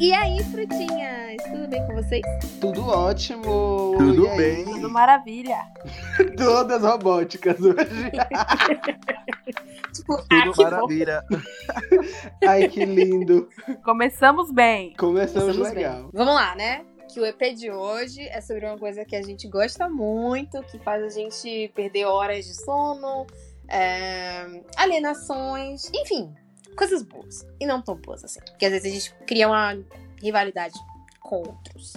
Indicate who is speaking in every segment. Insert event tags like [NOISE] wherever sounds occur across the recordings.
Speaker 1: E aí, frutinhas? Tudo bem com vocês?
Speaker 2: Tudo ótimo!
Speaker 3: Tudo
Speaker 2: E aí?
Speaker 3: bem?
Speaker 4: Tudo maravilha. [LAUGHS]
Speaker 2: Todas robóticas hoje.
Speaker 1: Tipo,
Speaker 3: Tudo
Speaker 1: bom.
Speaker 3: maravilha. [LAUGHS]
Speaker 2: Ai, que lindo.
Speaker 4: Começamos bem.
Speaker 2: Começamos
Speaker 1: bem.
Speaker 2: legal.
Speaker 1: Vamos lá, né? Que o EP de hoje é sobre uma coisa que a gente gosta muito, que faz a gente perder horas de sono, é, alienações, enfim, coisas boas. E não tão boas assim. Porque às vezes a gente cria uma rivalidade com outros,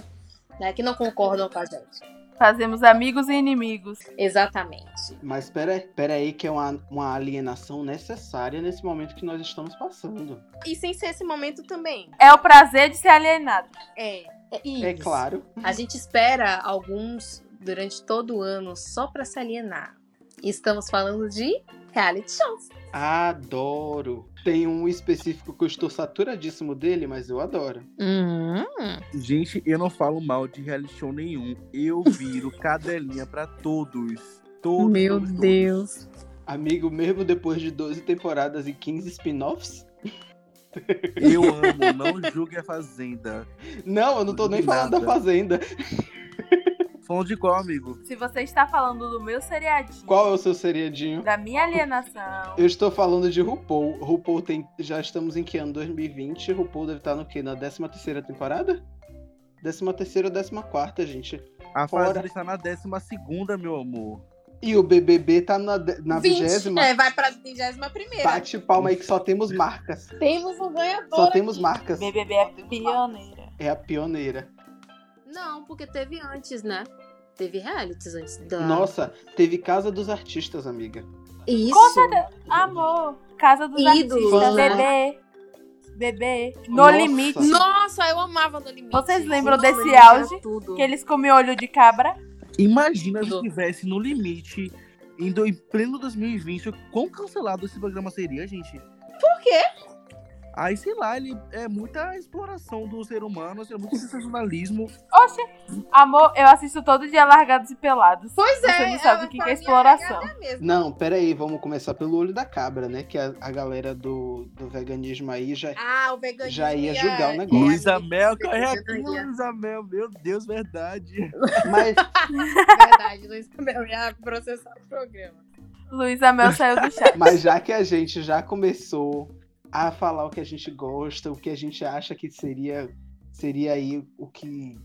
Speaker 1: né? Que não concordam com a gente.
Speaker 4: Fazemos amigos e inimigos.
Speaker 1: Exatamente.
Speaker 2: Mas pera, pera aí que é uma, uma alienação necessária nesse momento que nós estamos passando.
Speaker 1: E sem ser esse momento também.
Speaker 4: É o prazer de ser alienado.
Speaker 1: É, é isso.
Speaker 2: É claro.
Speaker 1: A gente espera alguns durante todo o ano só pra se alienar. E estamos falando de reality shows.
Speaker 2: Adoro. Tem um específico que eu estou saturadíssimo dele, mas eu adoro.
Speaker 1: Hum.
Speaker 3: Gente, eu não falo mal de reality show nenhum. Eu viro [LAUGHS] cadelinha pra todos. Todos.
Speaker 1: Meu
Speaker 3: todos, todos.
Speaker 1: Deus.
Speaker 2: Amigo, mesmo depois de 12 temporadas e 15 spin-offs?
Speaker 3: Eu amo, não julgue a Fazenda.
Speaker 2: Não, eu não tô nem
Speaker 3: De
Speaker 2: falando da
Speaker 3: nada.
Speaker 2: Fazenda.
Speaker 3: Falando de qual, amigo?
Speaker 4: Se você está falando do meu seriadinho,
Speaker 2: Qual é o seu seriadinho?
Speaker 4: da minha alienação,
Speaker 2: Eu estou falando de RuPaul. RuPaul tem. Já estamos em que ano? 2020. RuPaul deve estar no quê? Na 13 terceira temporada? 13 terceira ou 14, gente.
Speaker 3: A
Speaker 2: Fora.
Speaker 3: Fazenda está na décima segunda, meu amor.
Speaker 2: E o BBB tá na, na
Speaker 1: 20,
Speaker 2: vigésima.
Speaker 1: É, vai pra 21 primeira.
Speaker 2: Bate palma aí que só temos marcas.
Speaker 1: Temos um ganhador.
Speaker 2: Só temos
Speaker 1: aqui.
Speaker 2: marcas.
Speaker 4: BBB é pioneira.
Speaker 2: É a pioneira.
Speaker 1: Não, porque teve antes, né? Teve realities antes da.
Speaker 2: Nossa, teve Casa dos Artistas, amiga.
Speaker 1: Isso.
Speaker 4: Certeza. Amor, Casa dos
Speaker 1: Ídolos,
Speaker 4: Artistas,
Speaker 2: né?
Speaker 4: bebê, bebê, No
Speaker 2: Nossa.
Speaker 4: Limite,
Speaker 1: Nossa, eu amava No Limite.
Speaker 4: Vocês lembram desse auge?
Speaker 1: Tudo.
Speaker 4: que eles comiam olho de cabra.
Speaker 3: Imagina se
Speaker 1: Tudo.
Speaker 3: estivesse no limite em, do- em pleno 2020. Quão cancelado esse programa seria, gente?
Speaker 1: Por quê?
Speaker 3: Aí, sei lá, ele é muita exploração do ser humano, é muito sensacionalismo.
Speaker 4: Oxe, amor, eu assisto todo dia Largados e Pelados.
Speaker 1: Pois é.
Speaker 4: Você não sabe
Speaker 1: ela
Speaker 4: o que, que é exploração.
Speaker 1: mesmo.
Speaker 2: Não, pera aí, vamos começar pelo olho da cabra, né? Que a, a galera do, do veganismo aí já.
Speaker 1: Ah, o veganismo.
Speaker 2: Já ia julgar o negócio.
Speaker 3: Luísa Mel, corre aqui,
Speaker 1: vegetariana.
Speaker 3: Luísa Mel, meu Deus, verdade.
Speaker 2: Mas [LAUGHS]
Speaker 1: Verdade, Luísa Mel ia processar o programa.
Speaker 4: Luísa Mel saiu do chat.
Speaker 2: Mas já que a gente já começou a falar o que a gente gosta, o que a gente acha que seria seria aí o que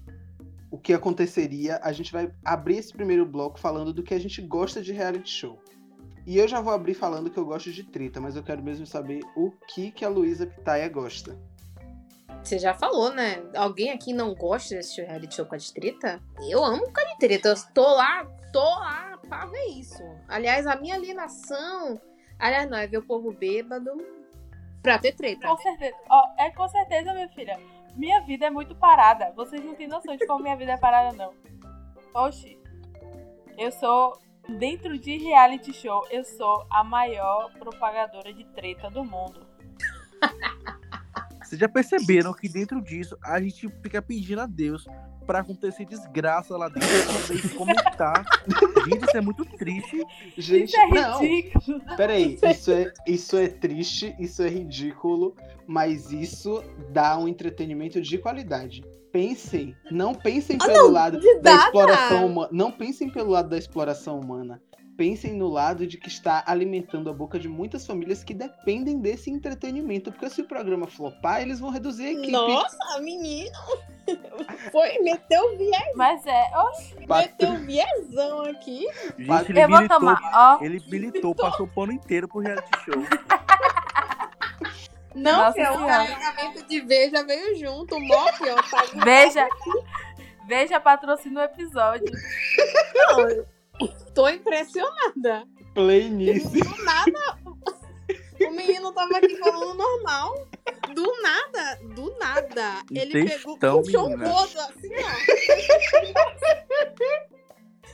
Speaker 2: o que aconteceria, a gente vai abrir esse primeiro bloco falando do que a gente gosta de reality show. E eu já vou abrir falando que eu gosto de treta, mas eu quero mesmo saber o que que a Luísa Pitaia gosta.
Speaker 1: Você já falou, né? Alguém aqui não gosta desse reality show com a de treta? Eu amo com a de treta. Eu tô lá, tô lá pra ver isso. Aliás, a minha alienação. Aliás, não, é ver o povo bêbado pra ter treta.
Speaker 4: Com certeza. Ó, é com certeza, minha filha. Minha vida é muito parada. Vocês não têm noção de como minha vida é parada, não. Oxi. Eu sou. Dentro de reality show, eu sou a maior propagadora de treta do mundo. [LAUGHS]
Speaker 3: Vocês já perceberam que dentro disso a gente fica pedindo a Deus pra acontecer desgraça lá dentro pra poder [LAUGHS] comentar. Gente, isso é muito triste.
Speaker 2: Gente,
Speaker 4: Isso é
Speaker 2: não.
Speaker 4: ridículo.
Speaker 2: Peraí, isso é, isso é triste, isso é ridículo, mas isso dá um entretenimento de qualidade. Pensem, não pensem
Speaker 1: Ah,
Speaker 2: pelo
Speaker 1: não,
Speaker 2: lado da exploração humana. Não pensem pelo lado da exploração humana. Pensem no lado de que está alimentando a boca de muitas famílias que dependem desse entretenimento. Porque se o programa flopar, eles vão reduzir a equipe.
Speaker 1: Nossa, menino! [LAUGHS] Foi, meteu viés,
Speaker 4: Mas é. Oxi.
Speaker 1: meteu viesão aqui.
Speaker 3: Gente, ele
Speaker 4: Eu vou
Speaker 3: militou,
Speaker 4: tomar. Ó.
Speaker 3: ele militou, passou o pano inteiro pro reality show. [LAUGHS]
Speaker 1: Não,
Speaker 4: Nossa
Speaker 1: filho, o carregamento de veja veio junto. O tá
Speaker 4: Veja. Veja patrocina o episódio. [LAUGHS]
Speaker 1: Tô impressionada.
Speaker 2: Play nisso.
Speaker 1: Do nada, o menino tava aqui falando normal. Do nada, do nada. Ele pegou,
Speaker 3: Textão,
Speaker 1: um rodo assim,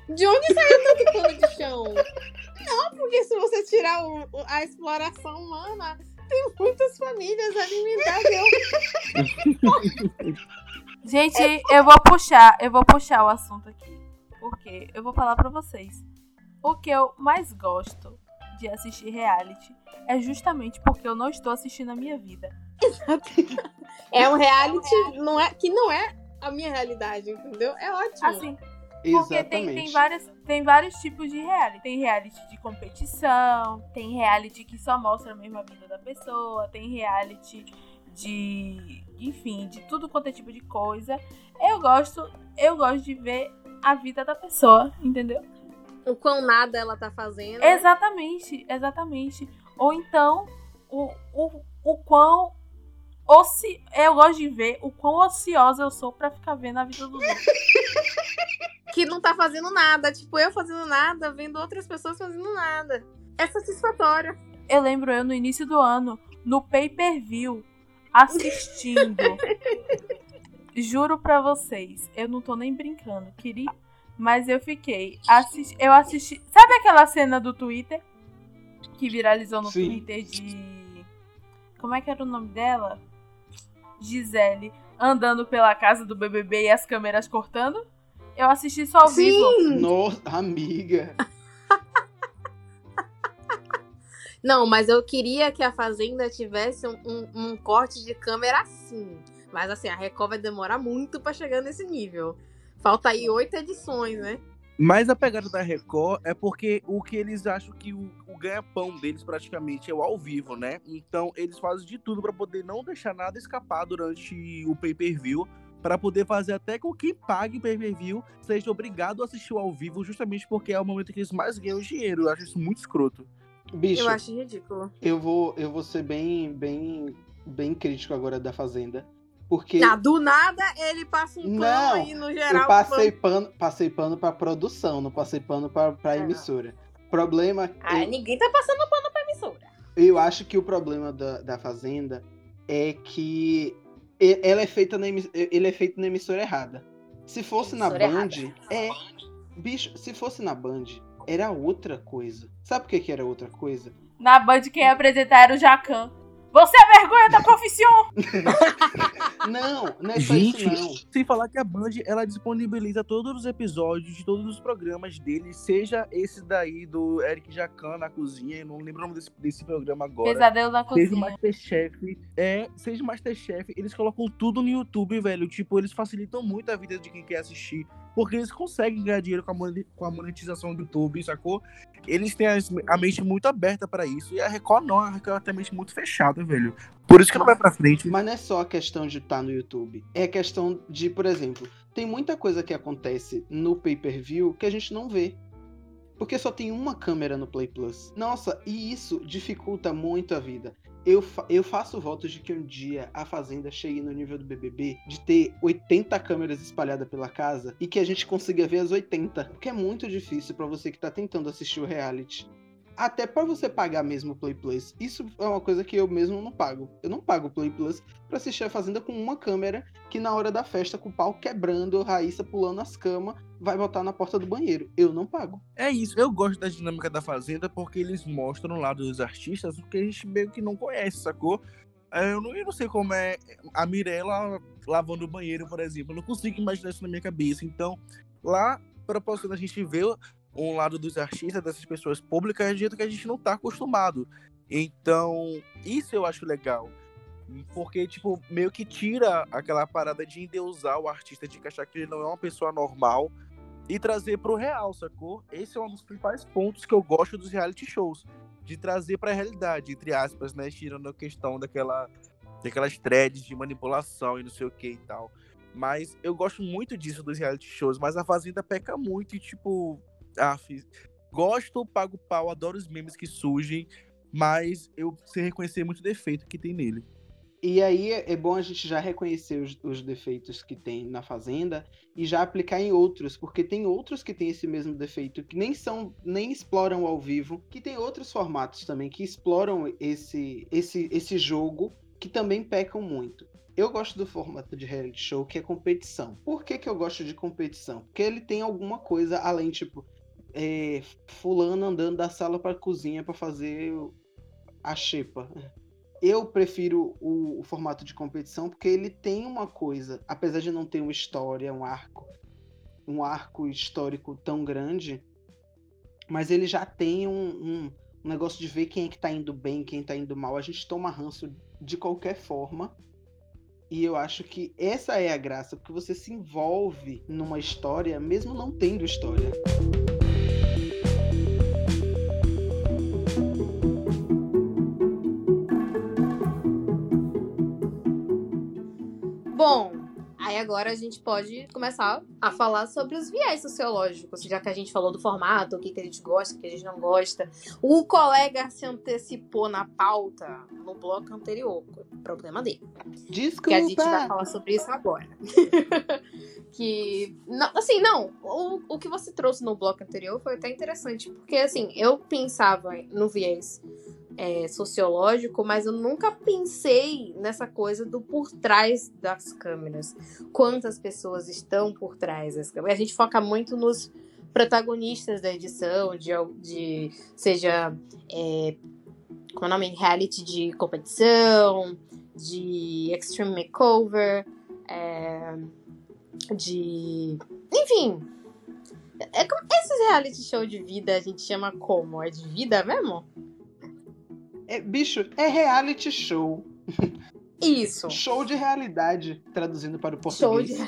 Speaker 1: ó. De onde saiu tanto pano de chão? Não, porque se você tirar o- a exploração humana, tem muitas famílias alimentadas.
Speaker 4: Gente, eu vou puxar, eu vou puxar o assunto aqui. Porque eu vou falar pra vocês. O que eu mais gosto de assistir reality é justamente porque eu não estou assistindo a minha vida. [LAUGHS]
Speaker 1: É um reality não é, que não é a minha realidade, entendeu? É ótimo.
Speaker 4: Assim, porque tem,
Speaker 2: Exatamente.
Speaker 4: tem, várias, tem vários tipos de reality. Tem reality de competição, tem reality que só mostra mesmo a vida da pessoa, tem reality de. Enfim, de tudo quanto é tipo de coisa. Eu gosto, eu gosto de ver a vida da pessoa, entendeu?
Speaker 1: O quão nada ela tá fazendo. né?
Speaker 4: Exatamente, exatamente. Ou então, o, o, o quão. Oci... Eu gosto de ver o quão ociosa eu sou pra ficar vendo a vida dos outros. [LAUGHS]
Speaker 1: Que não tá fazendo nada. Tipo, eu fazendo nada, vendo outras pessoas fazendo nada. É satisfatório.
Speaker 4: Eu lembro eu no início do ano, no pay per view, assistindo. [LAUGHS] Juro pra vocês, eu não tô nem brincando, queria. Mas eu fiquei. Assisti, eu assisti. Sabe aquela cena do Twitter? Que viralizou no
Speaker 2: Sim.
Speaker 4: Twitter de. Como é que era o nome dela? Gisele andando pela casa do BBB e as câmeras cortando? Eu assisti só ao vivo.
Speaker 1: Sim!
Speaker 2: Nossa, amiga. [LAUGHS]
Speaker 1: Não, mas eu queria que a Fazenda tivesse um, um- um corte de câmera assim. Mas assim, a Record vai demorar muito pra chegar nesse nível. Falta aí oito edições, né?
Speaker 3: Mas a pegada da Record é porque o que eles acham que o, o ganha-pão deles praticamente é o ao vivo, né? Então eles fazem de tudo pra poder não deixar nada escapar durante o pay-per-view, pra poder fazer até com que pague o pay-per-view seja obrigado a assistir o ao vivo, justamente porque é o momento que eles mais ganham dinheiro. Eu acho isso muito escroto.
Speaker 2: Bicho,
Speaker 1: Eu acho ridículo.
Speaker 2: eu vou, eu vou ser bem, bem, bem crítico agora da Fazenda. Porque
Speaker 1: Ah, do nada ele passa um pano
Speaker 2: Não,
Speaker 1: aí no geral.
Speaker 2: eu passei pano, passei pano pra produção, não passei pano pra, pra
Speaker 1: Ah.
Speaker 2: emissora. Problema.
Speaker 1: Ah,
Speaker 2: eu,
Speaker 1: ninguém tá passando pano pra emissora.
Speaker 2: eu acho que o problema da, da Fazenda é que e- ela é feita na, ele é feito na emissora errada. Se fosse na
Speaker 1: Emissora
Speaker 2: Band, é. Bicho, se fosse na Band, era outra coisa. Sabe por que, que era outra coisa?
Speaker 4: Na Band quem ia apresentar era o Jacan. Você é vergonha da profissão! [LAUGHS]
Speaker 2: Não, não é só isso
Speaker 3: Gente,
Speaker 2: não.
Speaker 3: sem falar que a Band ela disponibiliza todos os episódios de todos os programas dele, seja esse daí do Eric Jacan na cozinha, eu não lembro o nome desse, desse programa agora.
Speaker 4: Pesadelo na
Speaker 3: Seja o
Speaker 4: cozinha.
Speaker 3: Masterchef, é, seja o Masterchef, eles colocam tudo no YouTube, velho. Tipo, eles facilitam muito a vida de quem quer assistir. Porque eles conseguem ganhar dinheiro com a, monetização do YouTube, sacou? Eles têm a mente muito aberta pra isso. E a Record não, a Record tem a mente muito fechada, velho. Por isso que não vai pra frente.
Speaker 2: Mas não é só a questão de estar no YouTube. É a questão de, por exemplo, tem muita coisa que acontece no pay-per-view que a gente não vê. Porque só tem uma câmera no Play Plus. Nossa, e isso dificulta muito a vida. Eu, fa- eu faço votos de que um dia a Fazenda chegue no nível do BBB de ter 80 câmeras espalhadas pela casa e que a gente consiga ver as 80. Porque é muito difícil pra você que tá tentando assistir o reality. Até pra você pagar mesmo o Play Plus. Isso é uma coisa que eu mesmo não pago. Eu não pago o Play Plus pra assistir a Fazenda com uma câmera que na hora da festa, com o pau quebrando, Raíssa pulando as camas, vai botar na porta do banheiro. Eu não pago.
Speaker 3: É isso, eu gosto da dinâmica da Fazenda porque eles mostram lado dos artistas o que a gente meio que não conhece, sacou? É, Eu não, eu não sei como é a Mirella lavando o banheiro, por exemplo. Eu não consigo imaginar isso na minha cabeça. Então, lá, proporciona a gente ver um lado dos artistas, dessas pessoas públicas, de jeito que a gente não tá acostumado. Então, isso eu acho legal. Porque, tipo, meio que tira aquela parada de endeusar o artista, de achar que ele não é uma pessoa normal e trazer pro real, sacou? Esse é um dos principais pontos que eu gosto dos reality shows. De trazer pra realidade, entre aspas, né? Tirando a questão daquela, daquelas threads de manipulação e não sei o que e tal. Mas eu gosto muito disso dos reality shows, mas a Fazenda peca muito e, tipo, ah, fiz- gosto, pago pau, adoro os memes que surgem, mas eu sei reconhecer muito defeito que tem nele.
Speaker 2: E aí é bom a gente já reconhecer os, os defeitos que tem na Fazenda e já aplicar em outros, porque tem outros que têm esse mesmo defeito, que nem são, nem exploram ao vivo, que tem outros formatos também que exploram esse, esse, esse jogo, que também pecam muito. Eu gosto do formato de reality show que é competição. Por que, que eu gosto de competição? Porque ele tem alguma coisa além, tipo, é, fulano andando da sala para cozinha para fazer a xepa. Eu prefiro o, o formato de competição porque ele tem uma coisa, apesar de não ter uma história, um arco, um arco histórico tão grande, mas ele já tem um, um- um negócio de ver quem é que tá indo bem, quem tá indo mal. A gente toma ranço de qualquer forma. E eu acho que essa é a graça, porque você se envolve numa história mesmo não tendo história.
Speaker 1: Agora a gente pode começar a falar sobre os viés sociológicos, já que a gente falou do formato, o que, que a gente gosta, o que a gente não gosta. O colega se antecipou na pauta no bloco anterior, problema dele.
Speaker 2: Desculpa!
Speaker 1: Que a gente vai falar sobre isso agora. [LAUGHS] que, não, assim, não, o, o que você trouxe no bloco anterior foi até interessante, porque, assim, eu pensava no viés é, sociológico, mas eu nunca pensei nessa coisa do por trás das câmeras. Quantas pessoas estão por trás das câmeras? A gente foca muito nos protagonistas da edição, de, de seja é, como é o nome? Reality de competição, de Extreme Makeover, é, de. Enfim. É, esses reality show de vida a gente chama como? É de vida mesmo?
Speaker 2: É, bicho, é reality show.
Speaker 1: Isso.
Speaker 2: Show de realidade, traduzindo para o português.
Speaker 1: Show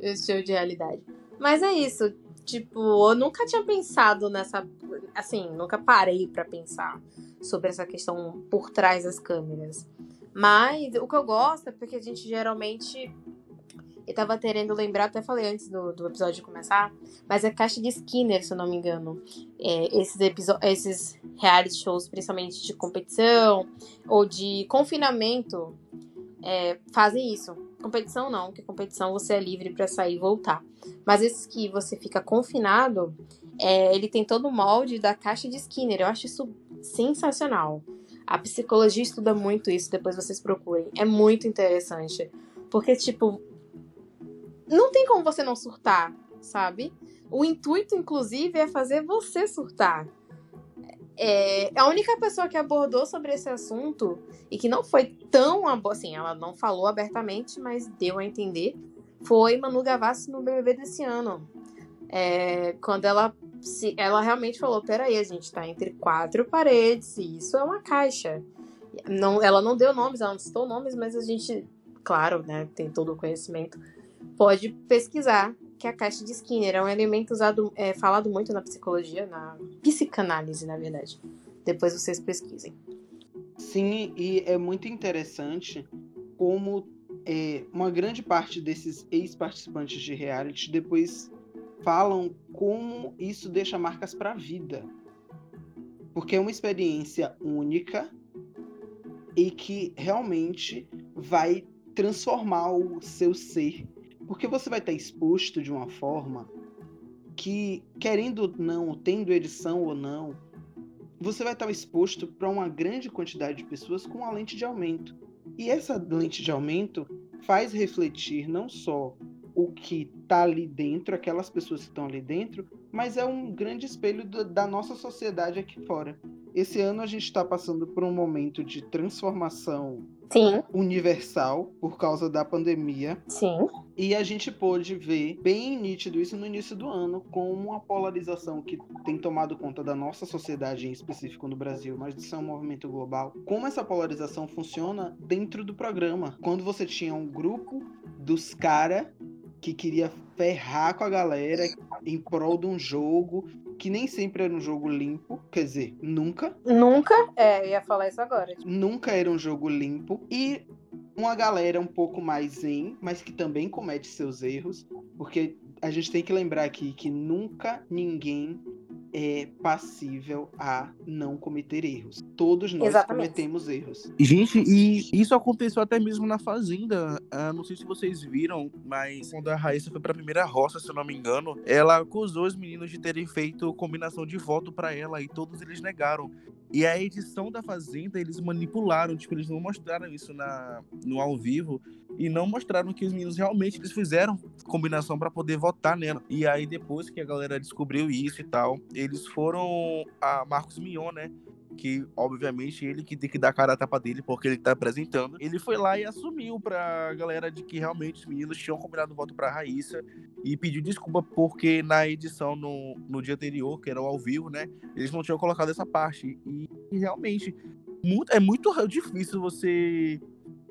Speaker 1: de, [LAUGHS] show de realidade. Mas é isso. Tipo, eu nunca tinha pensado nessa. Assim, nunca parei para pensar sobre essa questão por trás das câmeras. Mas o que eu gosto é porque a gente geralmente eu tava querendo lembrar, até falei antes do, do episódio começar, mas é caixa de Skinner, se eu não me engano. É, esses, esses reality shows, principalmente de competição ou de confinamento, é, fazem isso. Competição não, porque competição você é livre para sair e voltar. Mas esses que você fica confinado, é, ele tem todo o molde da caixa de Skinner. Eu acho isso sensacional. A psicologia estuda muito isso, depois vocês procurem. É muito interessante. Porque, tipo, não tem como você não surtar, sabe? O intuito, inclusive, é fazer você surtar. É, a única pessoa que abordou sobre esse assunto e que não foi tão assim, ela não falou abertamente, mas deu a entender, foi Manu Gavassi no BBB desse ano. É, quando ela se, ela realmente falou, peraí, a gente tá entre quatro paredes e isso é uma caixa. Não, ela não deu nomes, ela não citou nomes, mas a gente, claro, né, tem todo o conhecimento pode pesquisar que a caixa de Skinner é um elemento usado, é, falado muito na psicologia, na psicanálise, na verdade. Depois vocês pesquisem.
Speaker 2: Sim, e é muito interessante como é, uma grande parte desses ex-participantes de reality depois falam como isso deixa marcas para a vida. Porque é uma experiência única e que realmente vai transformar o seu ser porque você vai estar exposto de uma forma que, querendo ou não, tendo edição ou não, você vai estar exposto para uma grande quantidade de pessoas com uma lente de aumento. E essa lente de aumento faz refletir não só o que está ali dentro, aquelas pessoas que estão ali dentro, mas é um grande espelho do, da nossa sociedade aqui fora. Esse ano a gente está passando por um momento de transformação
Speaker 1: Sim.
Speaker 2: universal por causa da pandemia.
Speaker 1: Sim.
Speaker 2: E a gente pôde ver bem nítido isso no início do ano, com uma polarização que tem tomado conta da nossa sociedade, em específico no Brasil, mas isso é um movimento global. Como essa polarização funciona dentro do programa. Quando você tinha um grupo dos caras que queria ferrar com a galera em prol de um jogo que nem sempre era um jogo limpo, quer dizer, nunca.
Speaker 1: Nunca? É, ia falar isso agora.
Speaker 2: Nunca era um jogo limpo e uma galera um pouco mais zen, mas que também comete seus erros, porque a gente tem que lembrar aqui que nunca ninguém é passível a não cometer erros. Todos nós Exatamente. cometemos erros.
Speaker 3: Gente, e isso aconteceu até mesmo na Fazenda. Uh, não sei se vocês viram, mas quando a Raíssa foi pra primeira roça, se eu não me engano, ela acusou os meninos de terem feito combinação de voto para ela e todos eles negaram. E a edição da Fazenda, eles manipularam, tipo, eles não mostraram isso na, no ao vivo e não mostraram que os meninos realmente eles fizeram combinação para poder votar nela. E aí depois que a galera descobriu isso e tal, eles foram a Marcos Mion, né? Que obviamente ele que tem que dar cara a tapa dele porque ele tá apresentando. Ele foi lá e assumiu pra galera de que realmente os meninos tinham combinado o voto pra Raíssa e pediu desculpa porque na edição no, no dia anterior, que era ao vivo, né, eles não tinham colocado essa parte. E, e realmente muito, é muito difícil você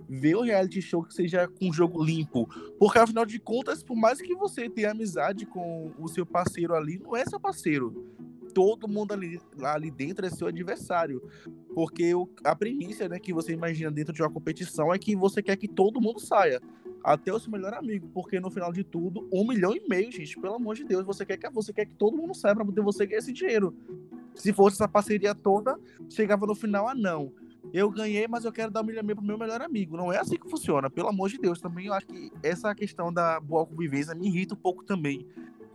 Speaker 3: ver o reality show que seja com um jogo limpo. Porque, afinal de contas, por mais que você tenha amizade com o seu parceiro ali, não é seu parceiro. Todo mundo ali, ali dentro é seu adversário. Porque o, a premissa né, que você imagina dentro de uma competição é que você quer que todo mundo saia. Até o seu melhor amigo. Porque no final de tudo, um milhão e meio, gente. Pelo amor de Deus, você quer que você quer que todo mundo saia para poder você ganhar esse dinheiro. Se fosse essa parceria toda, chegava no final, ah, não eu ganhei, mas eu quero dar um milhão e meio pro meu melhor amigo. Não é assim que funciona, pelo amor de Deus. Também eu acho que essa questão da boa convivência me irrita um pouco também.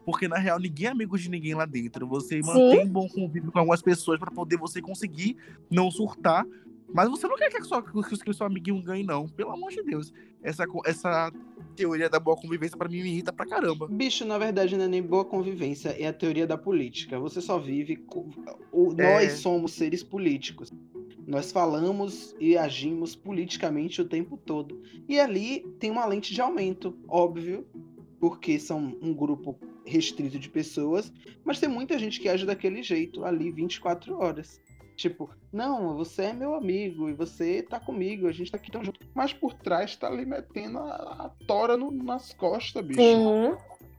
Speaker 3: Porque, na real, ninguém é amigo de ninguém lá dentro. Você Sim. mantém bom convívio com algumas pessoas para poder você conseguir não surtar. Mas você não quer que, só, que o seu amiguinho ganhe, não. Pelo amor de Deus. Essa, essa teoria da boa convivência, para mim, me irrita pra caramba.
Speaker 2: Bicho, na verdade, não é nem boa convivência, é a teoria da política. Você só vive. O, é... Nós somos seres políticos. Nós falamos e agimos politicamente o tempo todo. E ali tem uma lente de aumento, óbvio, porque são um grupo restrito de pessoas, mas tem muita gente que age daquele jeito ali 24 horas. Tipo, não, você é meu amigo e você tá comigo, a gente tá aqui tão junto. Mas por trás tá ali metendo a, a tora no, nas costas, bicho.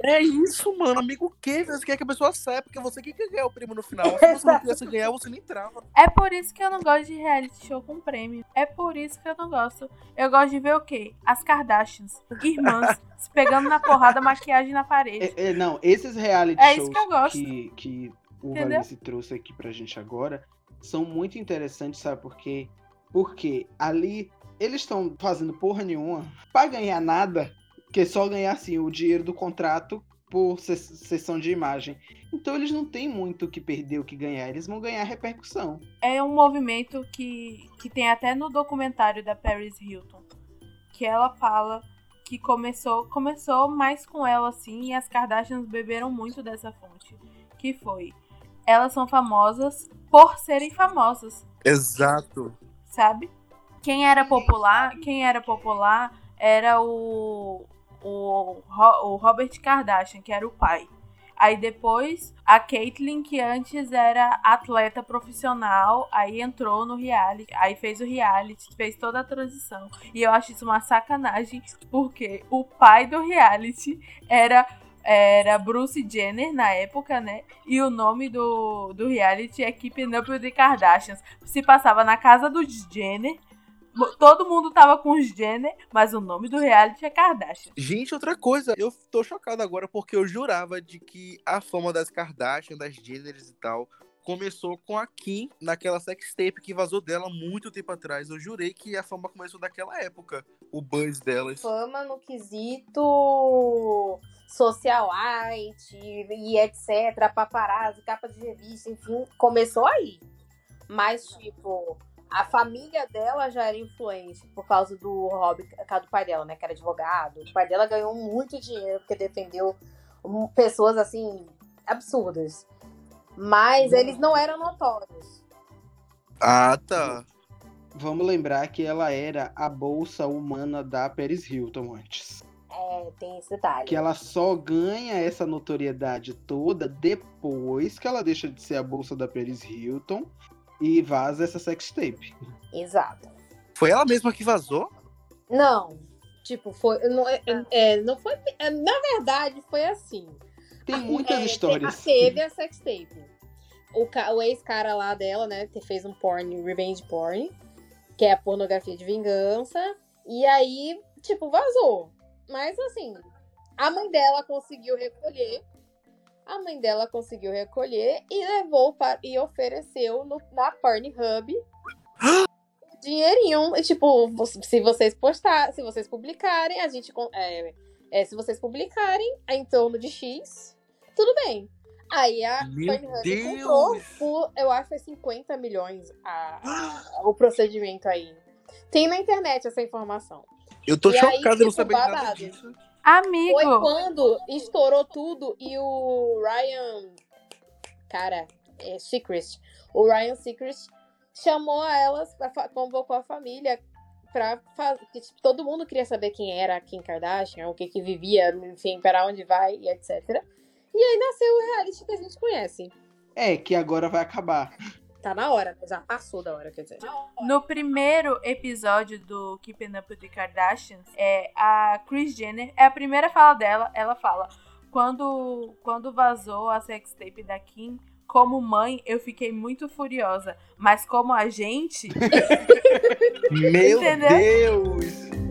Speaker 3: É isso, mano. Amigo o quê? Você quer que a pessoa saia, porque você quer ganhar o prêmio no final. Se você não quisesse ganhar, você nem trava.
Speaker 4: É por isso que eu não gosto de reality show com prêmio. É por isso que eu não gosto. Eu gosto de ver o quê? As Kardashians, irmãs, [LAUGHS] se pegando na porrada, maquiagem na parede.
Speaker 2: É, é, não, esses reality é shows que, que, que o Valice trouxe aqui pra gente agora são muito interessantes, sabe por quê? Porque ali eles estão fazendo porra nenhuma pra ganhar nada que é só ganhar assim o dinheiro do contrato por sessão de imagem. Então eles não têm muito o que perder, o que ganhar, eles vão ganhar repercussão.
Speaker 4: É um movimento que, que tem até no documentário da Paris Hilton, que ela fala que começou começou mais com ela assim e as Kardashians beberam muito dessa fonte, que foi elas são famosas por serem famosas.
Speaker 3: Exato.
Speaker 4: Sabe? Quem era popular, quem era popular era o o, o Robert Kardashian, que era o pai. Aí depois a Caitlyn, que antes era atleta profissional, aí entrou no reality, aí fez o reality, fez toda a transição. E eu acho isso uma sacanagem, porque o pai do reality era era Bruce Jenner na época, né? E o nome do, do reality é Keeping Up with the Kardashians. Se passava na casa dos Jenner Todo mundo tava com os Jenner, mas o nome do reality é Kardashian.
Speaker 3: Gente, outra coisa, eu tô chocado agora porque eu jurava de que a fama das Kardashian, das Jenners e tal, começou com a Kim naquela sextape que vazou dela muito tempo atrás. Eu jurei que a fama começou daquela época, o buzz delas.
Speaker 1: Fama no quesito socialite e etc, paparazzi, capa de revista, enfim, começou aí. Mas, tipo, a família dela já era influente por causa do hobby, do pai dela, né? Que era advogado. O pai dela ganhou muito dinheiro porque defendeu pessoas assim absurdas. Mas eles não eram notórios.
Speaker 3: Ah, tá.
Speaker 2: Vamos lembrar que ela era a bolsa humana da Paris Hilton antes.
Speaker 1: É, tem esse detalhe.
Speaker 2: Que ela só ganha essa notoriedade toda depois que ela deixa de ser a bolsa da Paris Hilton e vaza essa sextape.
Speaker 1: Exato.
Speaker 3: Foi ela mesma que vazou?
Speaker 1: Não. Tipo, foi. Não, é, é não foi. É, na verdade, foi assim.
Speaker 2: Tem muitas é, histórias.
Speaker 1: Teve a sextape. O, o ex-cara lá dela, né, que fez um porn, revenge porn, que é a pornografia de vingança. E aí, tipo, vazou. Mas assim, a mãe dela conseguiu recolher a mãe dela conseguiu recolher e levou para, e ofereceu no, na Pornhub dinheirinho. Tipo, se vocês postar, se vocês publicarem, a gente. É, é, se vocês publicarem em torno de X, tudo bem. Aí a
Speaker 3: Meu Pornhub comprou
Speaker 1: por, eu acho que foi 50 milhões a, a, o procedimento aí. Tem na internet essa informação.
Speaker 3: Eu tô e chocado, aí, eu não sabia nada disso.
Speaker 4: Amigo!
Speaker 1: Foi quando estourou tudo e o Ryan. Cara, é Secret. O Ryan Secret chamou elas, convocou a família pra fazer. Tipo, todo mundo queria saber quem era a Kim Kardashian, o que que vivia, enfim, para onde vai e etc. E aí nasceu o reality que a gente conhece.
Speaker 2: É, que agora vai acabar.
Speaker 1: Tá na hora, já passou da hora, quer dizer.
Speaker 4: No primeiro episódio do Keeping Up with the Kardashians, é, a Kris Jenner, é a primeira fala dela, ela fala: quando, quando vazou a sextape da Kim, como mãe, eu fiquei muito furiosa. Mas como agente, [LAUGHS]
Speaker 3: Meu
Speaker 4: Entendeu?
Speaker 3: Deus!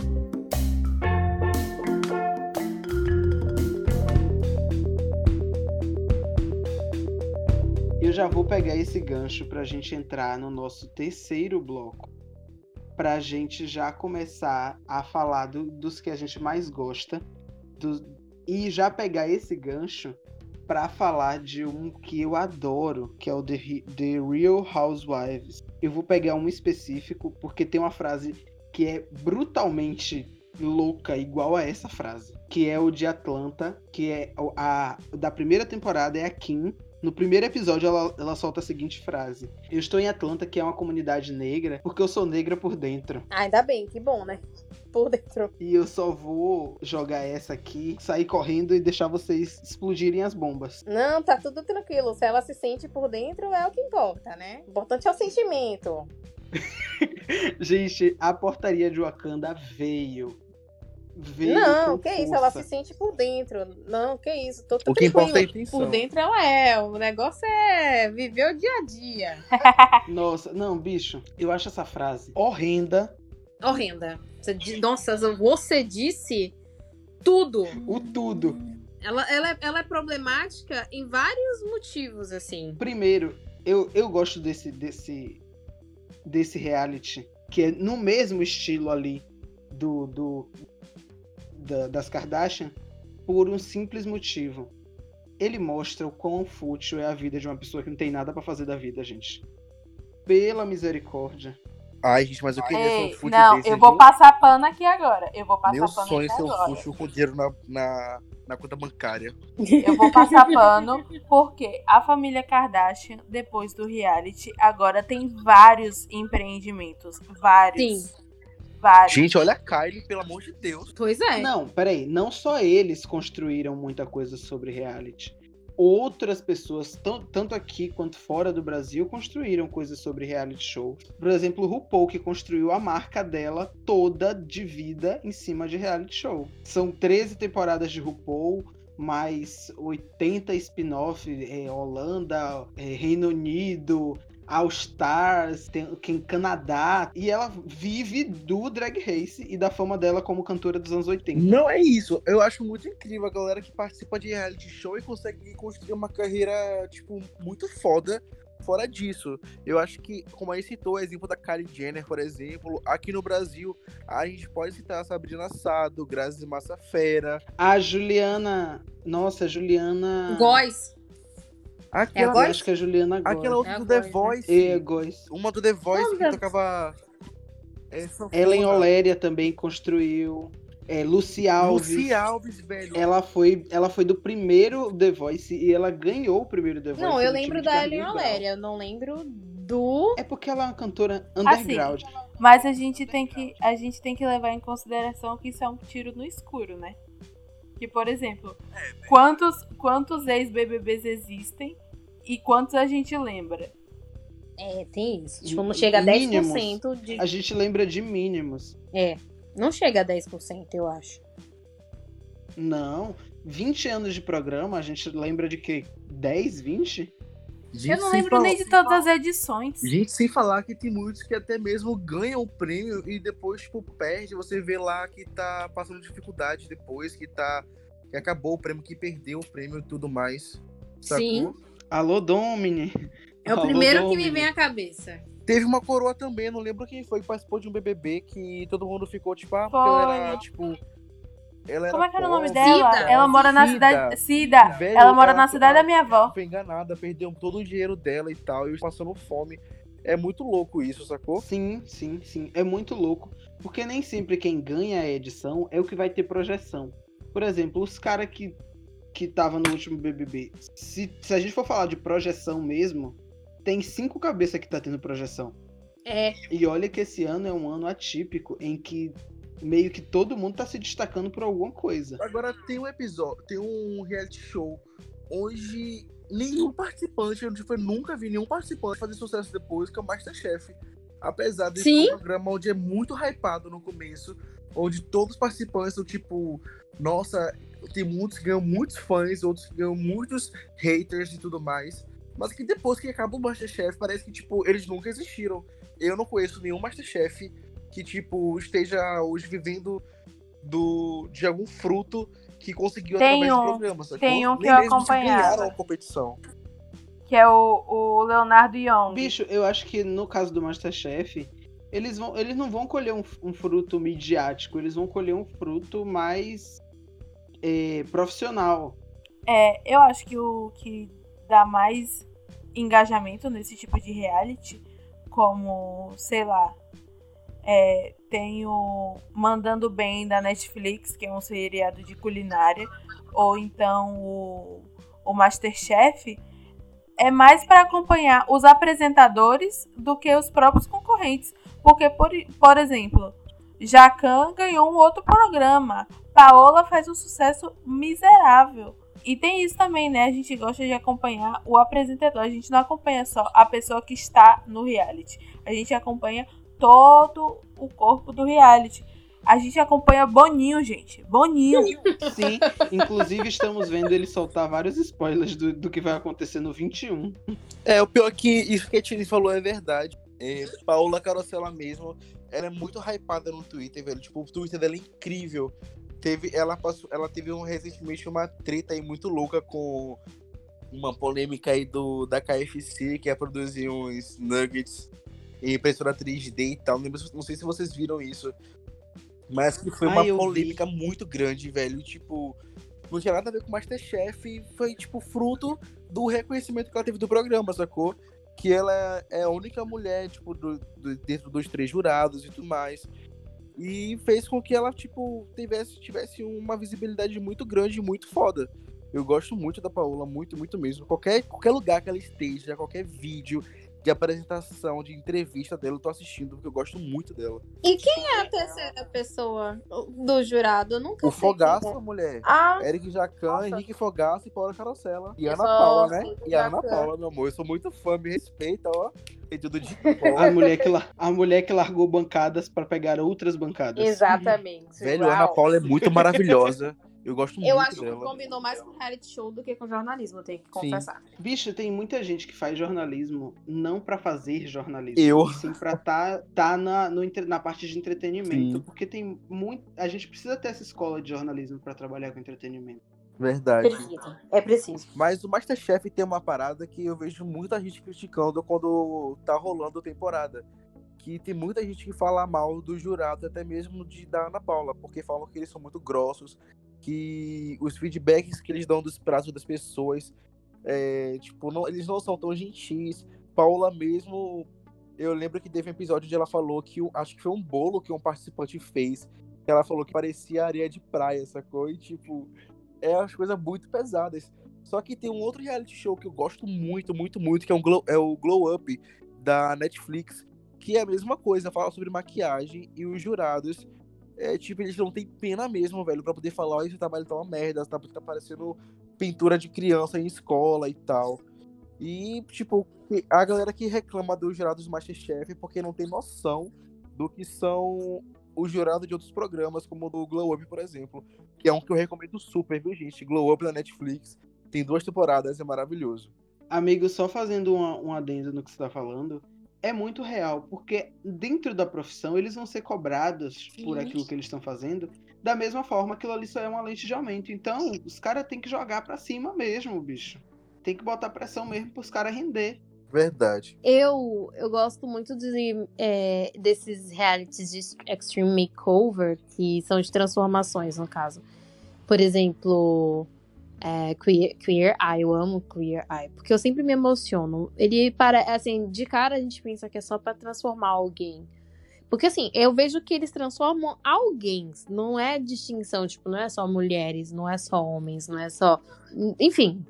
Speaker 2: Já vou pegar esse gancho pra gente entrar no nosso terceiro bloco. Pra gente já começar a falar do- dos que a gente mais gosta. do- e já pegar esse gancho pra falar de um que eu adoro, que é o The, The Real Housewives. Eu vou pegar um específico porque tem uma frase que é brutalmente louca, igual a essa frase. Que é o de Atlanta, que é o- a da primeira temporada é a Kim. No primeiro episódio, ela, ela solta a seguinte frase: Eu estou em Atlanta, que é uma comunidade negra, porque eu sou negra por dentro.
Speaker 1: Ah, ainda bem, que bom, né? [LAUGHS] Por dentro.
Speaker 2: E eu só vou jogar essa aqui, sair correndo e deixar vocês explodirem as bombas.
Speaker 1: Não, tá tudo tranquilo. Se ela se sente por dentro, é o que importa, né? O importante é o sentimento. [LAUGHS]
Speaker 2: Gente, a portaria de Wakanda veio. Veio
Speaker 1: não,
Speaker 2: com
Speaker 1: que isso, ela
Speaker 2: força.
Speaker 1: se sente por dentro. Não, que isso, tô, tô
Speaker 3: O que importa é a intenção.
Speaker 1: Por dentro ela é, o negócio é viver o dia a dia. [LAUGHS]
Speaker 2: Nossa, não, bicho, eu acho essa frase horrenda.
Speaker 1: Horrenda. Você Nossa, você disse tudo.
Speaker 2: O tudo.
Speaker 1: Ela, ela, é, ela é problemática em vários motivos, assim.
Speaker 2: Primeiro, eu, eu gosto desse, desse, desse reality, que é no mesmo estilo ali do, do da- das Kardashian, por um simples motivo. Ele mostra o quão fútil é a vida de uma pessoa que não tem nada pra fazer da vida, gente. Pela misericórdia.
Speaker 3: Ai, gente, mas eu queria ser
Speaker 4: Ei,
Speaker 3: um fute
Speaker 4: não,
Speaker 3: desse,
Speaker 4: eu vou passar pano aqui agora. Eu vou passar
Speaker 3: Meu
Speaker 4: pano
Speaker 3: sonho é
Speaker 4: aqui
Speaker 3: ser um fútil com dinheiro na, na, na conta bancária.
Speaker 4: Eu vou passar pano porque a família Kardashian, depois do reality, agora tem vários empreendimentos. Vários.
Speaker 1: Sim.
Speaker 4: Vários.
Speaker 3: Gente, olha a Kylie, pelo amor de Deus.
Speaker 1: Pois é.
Speaker 2: Não, peraí, não só eles construíram muita coisa sobre reality. Outras pessoas, tan- tanto aqui quanto fora do Brasil, construíram coisas sobre reality show. Por exemplo, o RuPaul, que construiu a marca dela toda de vida em cima de reality show. São 13 temporadas de RuPaul, mais 80 spin-off, é, Holanda, é, Reino Unido, All Stars, tem, tem Canadá. E ela vive do Drag Race e da fama dela como cantora dos anos 80.
Speaker 3: Não é isso. Eu acho muito incrível a galera que participa de reality show e consegue construir uma carreira, tipo, muito foda fora disso. Eu acho que, como aí citou o exemplo da Kylie Jenner, por exemplo, aqui no Brasil, a gente pode citar a Sabrina Sado, Grazi Massafera.
Speaker 2: A Juliana. Nossa, a Juliana.
Speaker 1: Góis.
Speaker 3: Aquela,
Speaker 2: Eu
Speaker 1: Góis?
Speaker 2: acho que é a Juliana Góes.
Speaker 3: aquela outra
Speaker 1: É
Speaker 3: do The
Speaker 1: né?
Speaker 3: Voice.
Speaker 2: É, Góes.
Speaker 3: Uma do The Voice
Speaker 1: Não,
Speaker 3: que tocava. É, sanfona.
Speaker 2: Ellen Oléria também construiu. É, Lucy Alves.
Speaker 3: Lucy Alves, velho.
Speaker 2: Ela foi, ela foi do primeiro The Voice e ela ganhou o primeiro The Voice.
Speaker 1: Não, eu lembro da Ellen. Oléria, eu não lembro do.
Speaker 2: É porque ela é uma cantora
Speaker 1: Assim,
Speaker 2: underground.
Speaker 4: Mas a gente tem que a gente tem que levar em consideração que isso é um tiro no escuro, né? Que, por exemplo, quantos quantos ex-BBBs existem e quantos a gente lembra?
Speaker 1: É, tem isso. Tipo, não
Speaker 2: Mi-
Speaker 1: chega a
Speaker 2: mínimos.
Speaker 1: 10% de.
Speaker 2: A gente lembra de mínimos.
Speaker 1: É. Não chega a 10%, eu acho.
Speaker 2: Não. 20 anos de programa, a gente lembra de que? 10, 20?
Speaker 3: Gente,
Speaker 4: Eu não lembro
Speaker 3: falar-
Speaker 4: nem de todas as edições.
Speaker 3: Gente, sem falar que tem muitos que até mesmo ganham o prêmio e depois, tipo, perde. Você vê lá que tá passando dificuldade depois, que tá. que acabou o prêmio, que perdeu o prêmio e tudo mais. Sacou?
Speaker 1: Sim.
Speaker 2: Alô, Domini.
Speaker 1: É o
Speaker 2: Alô,
Speaker 1: primeiro que me
Speaker 2: Domini.
Speaker 1: vem à cabeça.
Speaker 3: Teve uma coroa também, não lembro quem foi, que participou de um BBB que todo mundo ficou, tipo, ah, porque ela era, tipo. Ela era
Speaker 4: Como é que era o nome dela?
Speaker 1: Cida.
Speaker 4: Ela mora na
Speaker 3: Cida.
Speaker 4: cidade. Cida.
Speaker 3: Velho,
Speaker 4: Ela mora
Speaker 3: ela-
Speaker 4: na cidade da minha avó.
Speaker 3: Foi enganada, perdeu todo o dinheiro dela e tal, e passando fome. É muito louco isso, sacou?
Speaker 2: Sim, sim, sim. É muito louco. Porque nem sempre quem ganha a edição é o que vai ter projeção. Por exemplo, os caras que que tava no último BBB. Se, se a gente for falar de projeção mesmo, tem cinco cabeças que tá tendo projeção.
Speaker 1: É.
Speaker 2: E olha que esse ano é um ano atípico em que meio que todo mundo tá se destacando por alguma coisa.
Speaker 3: Agora tem um episódio, tem um reality show onde nenhum participante, eu tipo, eu nunca vi nenhum participante fazer sucesso depois, que é o Masterchef. Apesar desse
Speaker 1: Sim.
Speaker 3: programa onde é muito hypado no começo, onde todos os participantes são tipo, nossa, tem muitos que ganham muitos fãs, outros que ganham muitos haters e tudo mais. Mas que depois que acaba o Masterchef, parece que, tipo, eles nunca existiram. Eu não conheço nenhum Masterchef que, tipo, esteja hoje vivendo do, de algum fruto que conseguiu
Speaker 4: Tem
Speaker 3: através
Speaker 4: um-
Speaker 3: do programa. sacou?
Speaker 4: tem um que
Speaker 3: Nem
Speaker 4: eu acompanhava.
Speaker 3: a competição.
Speaker 4: Que é o, o Leonardo Young.
Speaker 2: Bicho, eu acho que no caso do Masterchef, eles, vão, eles não vão colher um, um fruto midiático, eles vão colher um fruto mais é, profissional.
Speaker 4: É, eu acho que o que dá mais engajamento nesse tipo de reality, como, sei lá, é, tem o Mandando Bem da Netflix, que é um seriado de culinária, ou então o, o Masterchef, é mais para acompanhar os apresentadores do que os próprios concorrentes. Porque, por, por exemplo, Jacan ganhou um outro programa. Paola faz um sucesso miserável. E tem isso também, né? A gente gosta de acompanhar o apresentador. A gente não acompanha só a pessoa que está no reality. A gente acompanha todo o corpo do reality. A gente acompanha Boninho, gente. Boninho.
Speaker 2: Sim, inclusive estamos vendo ele soltar vários spoilers do, do que vai acontecer no 21.
Speaker 3: É, o pior é que isso que a Tini falou é verdade. É, Paola Carosella mesmo, ela é muito hypada no Twitter, velho. Tipo, o Twitter dela é incrível. Teve, ela, passou, ela teve um, recentemente uma treta aí muito louca com uma polêmica aí do, da KFC, que ia produzir uns nuggets impressora 3D e tal. Não, sei se vocês viram isso. Mas que foi uma
Speaker 2: vi.
Speaker 3: polêmica muito grande, velho. Tipo, não tinha nada a ver com Masterchef. Foi, tipo, fruto do reconhecimento que ela teve do programa, sacou? Que ela é a única mulher, tipo, do, do- dentro dos três jurados e tudo mais. E fez com que ela, tipo, tivesse, tivesse uma visibilidade muito grande, muito foda. Eu gosto muito da Paola, muito, muito mesmo. Qualquer, qualquer lugar que ela esteja, qualquer vídeo de apresentação, de entrevista dela, eu tô assistindo, porque eu gosto muito dela.
Speaker 1: E quem é a terceira pessoa do jurado? Eu nunca
Speaker 3: O
Speaker 1: sei
Speaker 3: Fogaça,
Speaker 1: quem é.
Speaker 3: mulher.
Speaker 1: Ah,
Speaker 3: Eric Jacan,
Speaker 1: Nossa.
Speaker 3: Henrique Fogaça e Paula Carosella. E Ana Paula, né? E a Ana. Paula, meu amor. Eu sou muito fã, me respeita, ó. Pedido de [LAUGHS]
Speaker 2: A mulher que, la- a mulher que largou bancadas para pegar outras bancadas.
Speaker 1: exatamente.
Speaker 3: Velho,
Speaker 1: Uau.
Speaker 3: Ana Paula é muito maravilhosa. [LAUGHS] Eu gosto
Speaker 1: Eu
Speaker 3: muito
Speaker 1: acho que
Speaker 3: dela.
Speaker 1: combinou mais com reality show do que com jornalismo, eu tenho que confessar.
Speaker 2: Bicho, tem muita gente que faz jornalismo não pra fazer jornalismo.
Speaker 3: Eu.
Speaker 2: Sim, pra tá, tá na, no na parte de entretenimento.
Speaker 3: Sim.
Speaker 2: Porque tem muito. A gente precisa ter essa escola de jornalismo pra trabalhar com entretenimento.
Speaker 3: Verdade.
Speaker 1: Preciso. É preciso.
Speaker 3: Mas o Masterchef tem uma parada que eu vejo muita gente criticando quando tá rolando a temporada. Que tem muita gente que fala mal do jurado, até mesmo de da Ana Paula, porque falam que eles são muito grossos, que os feedbacks que eles dão dos pratos das pessoas, é, tipo, não- eles não são tão gentis. Paula mesmo, eu lembro que teve um episódio onde ela falou que, acho que foi um bolo que um participante fez, ela falou que parecia areia de praia, sacou? E tipo, é umas coisas muito pesadas. Só que tem um outro reality show que eu gosto muito, muito, muito, que é, um glow, é o Glow Up da Netflix, que é a mesma coisa, fala sobre maquiagem e os jurados, é, tipo, eles não têm pena mesmo, velho, pra poder falar, ó, esse trabalho tá uma merda, tá, tá parecendo pintura de criança em escola e tal. E, tipo, a galera que reclama dos jurados do Masterchef porque não tem noção do que são os jurados de outros programas, como o do Glow Up, por exemplo. Que é um que eu recomendo super, viu, gente? Glow Up da Netflix. Tem duas temporadas, é maravilhoso.
Speaker 2: Amigo, só fazendo uma- um adendo no que você tá falando, é muito real, porque dentro da profissão eles vão ser cobrados por
Speaker 1: Sim.
Speaker 2: aquilo que eles estão fazendo, da mesma forma aquilo ali só é uma lente de aumento. Então, os caras têm que jogar pra cima mesmo, bicho. Tem que botar pressão mesmo pros caras render.
Speaker 3: Verdade.
Speaker 1: Eu, eu gosto muito de, é, desses realities de Extreme Makeover, que são de transformações, no caso. Por exemplo, é, Queer, Queer Eye, eu amo Queer Eye, porque eu sempre me emociono. Ele, para, assim, de cara a gente pensa que é só pra transformar alguém. Porque assim, eu vejo que eles transformam alguém, não é distinção, tipo, não é só mulheres, não é só homens, não é só. Enfim,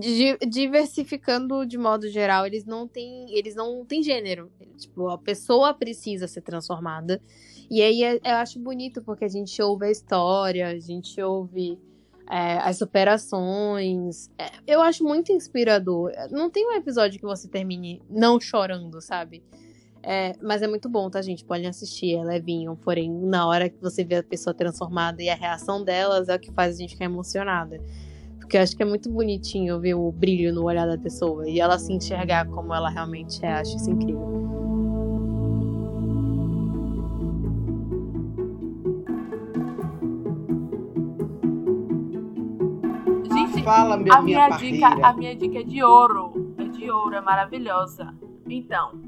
Speaker 1: di- diversificando de modo geral, eles não têm, eles não têm gênero. Tipo, a pessoa precisa ser transformada. E aí é- eu acho bonito porque a gente ouve a história, a gente ouve é, as superações. É, eu acho muito inspirador. Não tem um episódio que você termine não chorando, sabe? É, mas é muito bom, tá, gente? Podem assistir, é levinho. Porém, na hora que você vê a pessoa transformada e a reação delas é o que faz a gente ficar emocionada. Porque eu acho que é muito bonitinho ver o brilho no olhar da pessoa e ela se enxergar como ela realmente é. Acho isso incrível.
Speaker 2: Fala, minha,
Speaker 4: a minha,
Speaker 2: minha
Speaker 4: dica, a minha dica é de ouro. É de ouro, é maravilhosa. Então,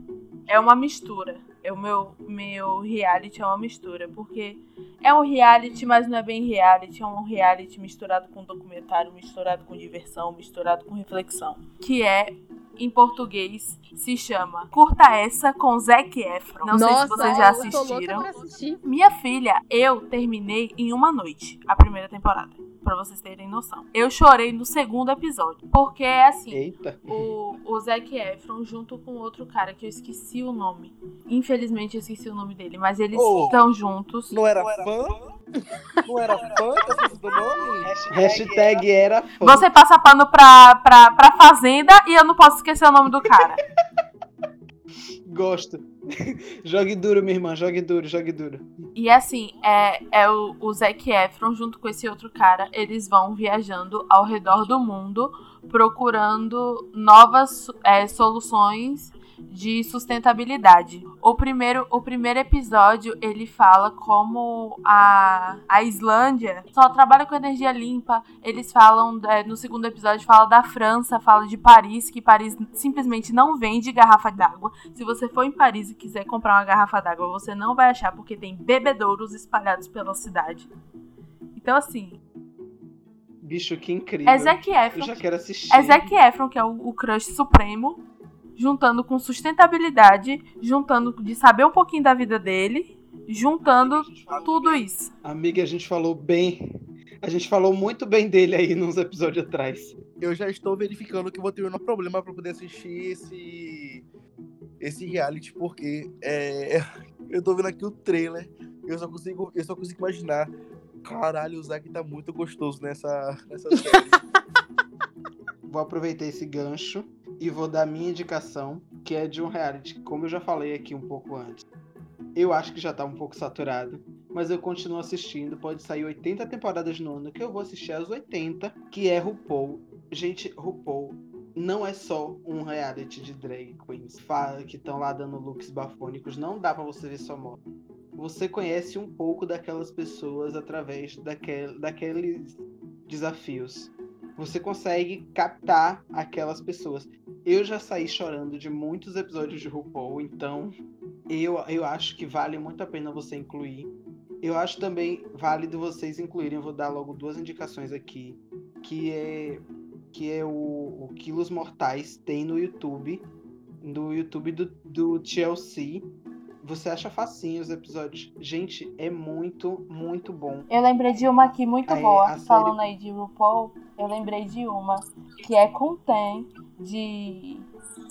Speaker 4: é uma mistura. É o meu, meu reality é uma mistura, porque é um reality, mas não é bem reality, é um reality misturado com documentário, misturado com diversão, misturado com reflexão, que é em português se chama Curta Essa com Zac Efron. Não sei se vocês já
Speaker 1: eu tô louca
Speaker 4: assistiram. Minha filha, eu terminei em uma noite a primeira temporada, Pra vocês terem noção. Eu chorei no segundo episódio, porque é assim,
Speaker 2: Eita.
Speaker 4: o, o Zac Efron junto com outro cara que eu esqueci o nome. Infelizmente eu esqueci o nome dele, mas eles
Speaker 3: Oh.
Speaker 4: estão juntos.
Speaker 3: Não era fã? Não era fã que eu esqueci do nome?
Speaker 2: Hashtag era fã.
Speaker 4: Você passa pano pra, pra, pra Fazenda e eu não posso esquecer o nome do cara.
Speaker 2: Gosto. [LAUGHS] jogue duro, minha irmã. Jogue duro, jogue duro.
Speaker 4: E assim, é, é o, o Zac Efron junto com esse outro cara, eles vão viajando ao redor do mundo procurando novas é, soluções de sustentabilidade. O primeiro, o primeiro episódio ele fala como a, a Islândia só trabalha com energia limpa. Eles falam é, no segundo episódio fala da França, fala de Paris que Paris simplesmente não vende garrafa d'água. Se você for em Paris e quiser comprar uma garrafa d'água, você não vai achar porque tem bebedouros espalhados pela cidade. Então assim,
Speaker 2: Bicho, que incrível.
Speaker 4: é Zac
Speaker 2: Eu
Speaker 4: Efron
Speaker 2: já quero assistir.
Speaker 4: é Zac Efron, que é o, o crush supremo, juntando com sustentabilidade, juntando de saber um pouquinho da vida dele, juntando tudo isso.
Speaker 2: Amiga, a gente falou bem. A gente falou muito bem dele aí nos episódios atrás.
Speaker 3: Eu já estou verificando que vou ter um problema para poder assistir esse esse reality, porque é, [LAUGHS] eu tô vendo aqui o trailer, eu só consigo, eu só consigo imaginar. Caralho, o Zack tá muito gostoso nessa, nessa série. [LAUGHS]
Speaker 2: Vou aproveitar esse gancho e vou dar minha indicação, que é de um reality, como eu já falei aqui um pouco antes. Eu acho que já tá um pouco saturado, mas eu continuo assistindo. Pode sair 80 temporadas no ano, que eu vou assistir as 80, que é RuPaul. Gente, RuPaul não é só um reality de drag queens que estão lá dando looks bafônicos. Não dá pra você ver só moda. Você conhece um pouco daquelas pessoas através daquel, daqueles desafios. Você consegue captar aquelas pessoas. Eu já saí chorando de muitos episódios de RuPaul, então eu, eu acho que vale muito a pena você incluir. Eu acho também válido vocês incluírem, eu vou dar logo duas indicações aqui, que é que é o, o Quilos Mortais, tem no YouTube, no YouTube do, do Chelsea. Você acha facinho os episódios. Gente, é muito, muito bom.
Speaker 4: Eu lembrei de uma aqui muito
Speaker 2: Aí,
Speaker 4: boa,
Speaker 2: a série-
Speaker 4: falando aí de RuPaul, eu lembrei de uma que é com Ten de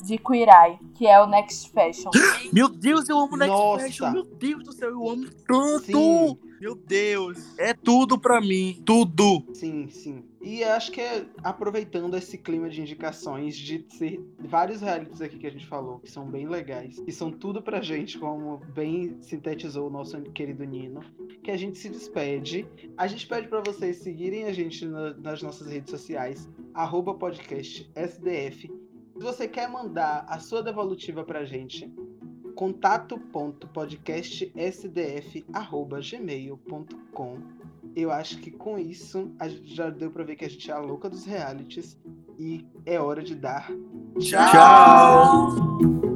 Speaker 4: de Queer Eye, que é o Next Fashion. [GASPS]
Speaker 3: Meu Deus, eu amo Next
Speaker 2: Nossa.
Speaker 3: Fashion. Meu Deus do céu, eu amo tanto.
Speaker 2: Sim.
Speaker 3: Meu Deus. É tudo pra mim. Tudo.
Speaker 2: Sim, sim. E acho que é aproveitando esse clima de indicações de ser vários realities aqui que a gente falou, que são bem legais, que são tudo pra gente, como bem sintetizou o nosso querido Nino, que a gente se despede. A gente pede pra vocês seguirem a gente na- nas nossas redes sociais, arroba podcast SDF. Se você quer mandar a sua devolutiva pra gente, contato.podcastsdf.gmail.com Eu acho que com isso a gente já deu pra ver que a gente é a louca dos realities e é hora de dar
Speaker 3: Tchau.